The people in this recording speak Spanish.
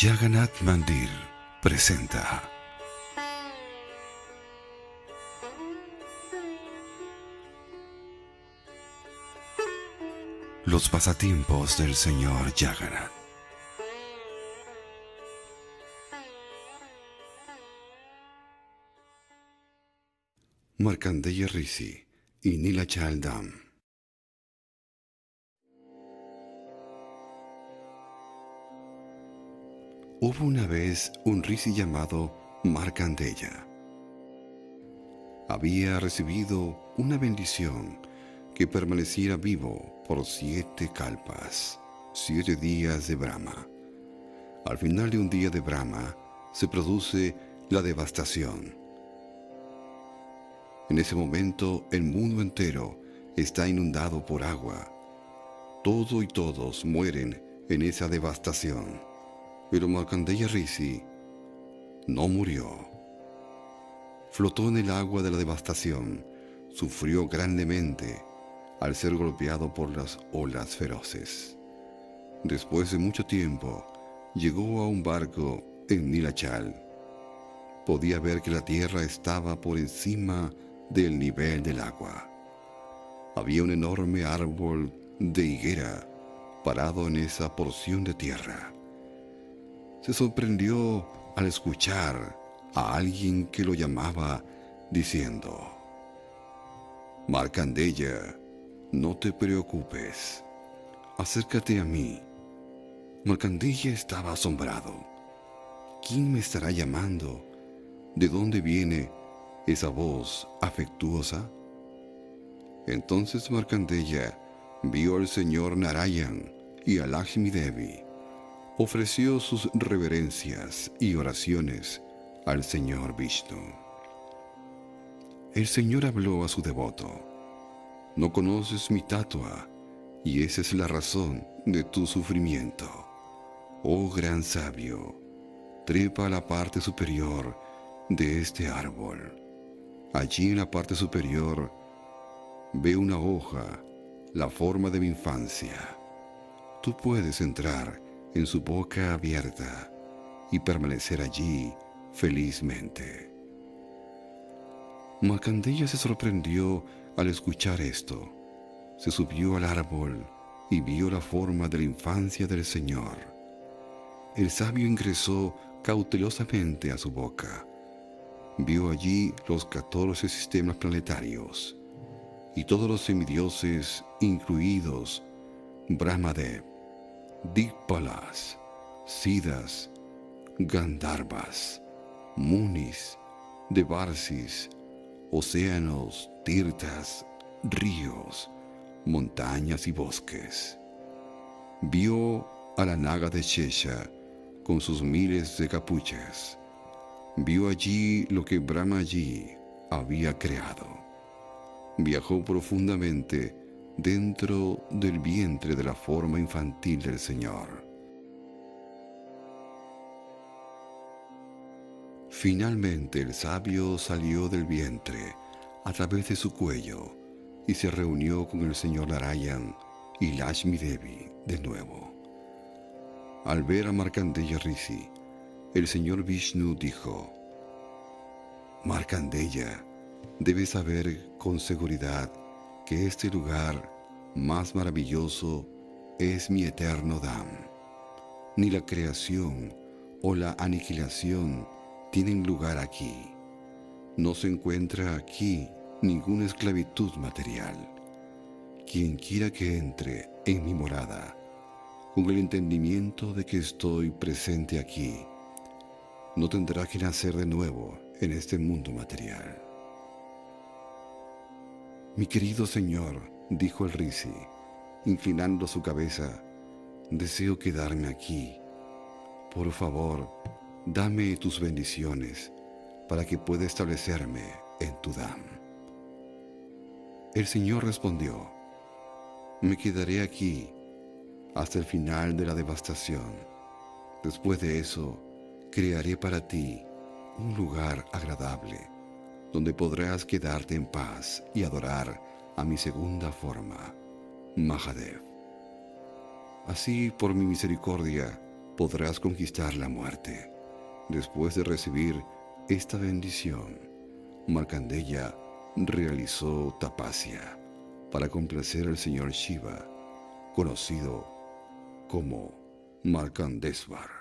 Jagannath Mandir presenta Los pasatiempos del señor Jagannath. Markandeya Rishi y Nilachal Dham. Hubo una vez un Rishi llamado Markandeya. Había recibido una bendición que permaneciera vivo por siete kalpas, siete días de Brahma. Al final de un día de Brahma se produce la devastación. En ese momento el mundo entero está inundado por agua. Todo y todos mueren en esa devastación. Pero Markandeya Rishi no murió. Flotó en el agua de la devastación, sufrió grandemente al ser golpeado por las olas feroces. Después de mucho tiempo, llegó a un barco en Nilachal. Podía ver que la tierra estaba por encima del nivel del agua. Había un enorme árbol de higuera parado en esa porción de tierra. Se sorprendió al escuchar a alguien que lo llamaba diciendo, Marcandeya, no te preocupes, acércate a mí. Marcandeya estaba asombrado. ¿Quién me estará llamando? ¿De dónde viene esa voz afectuosa? Entonces Marcandeya vio al señor Narayan y a Lakshmi Devi ofreció sus reverencias y oraciones al Señor Vishnu. El Señor habló a su devoto, no conoces mi tatua, y esa es la razón de tu sufrimiento. Oh gran sabio, trepa a la parte superior de este árbol. Allí en la parte superior ve una hoja, la forma de mi infancia. Tú puedes entrar en su boca abierta y permanecer allí felizmente. Marcandeya se sorprendió al escuchar esto. Se subió al árbol y vio la forma de la infancia del Señor. El sabio ingresó cautelosamente a su boca. Vio allí los catorce sistemas planetarios y todos los semidioses, incluidos Brahmadev, Dikpalas, Sidas, Gandharvas, Munis, Devarsis, océanos, tirtas, ríos, montañas y bosques. Vio a la naga de Shesha con sus miles de capuchas. Vio allí lo que Brahma allí había creado. Viajó profundamente dentro del vientre de la forma infantil del Señor. Finalmente el sabio salió del vientre a través de su cuello y se reunió con el señor Narayan y Lashmi Devi de nuevo. Al ver a Markandeya Rishi, el señor Vishnu dijo, Markandeya, debes saber con seguridad que este lugar más maravilloso es mi eterno Dham. Ni la creación o la aniquilación tienen lugar aquí. No se encuentra aquí ninguna esclavitud material. Quien quiera que entre en mi morada, con el entendimiento de que estoy presente aquí, no tendrá que nacer de nuevo en este mundo material. Mi querido Señor, dijo el Risi, inclinando su cabeza, deseo quedarme aquí. Por favor, dame tus bendiciones para que pueda establecerme en tu dam. El Señor respondió, me quedaré aquí hasta el final de la devastación. Después de eso, crearé para ti un lugar agradable donde podrás quedarte en paz y adorar a mi segunda forma, Mahadev. Así, por mi misericordia, podrás conquistar la muerte. Después de recibir esta bendición, Markandeya realizó tapasya para complacer al señor Shiva, conocido como Markandesvar.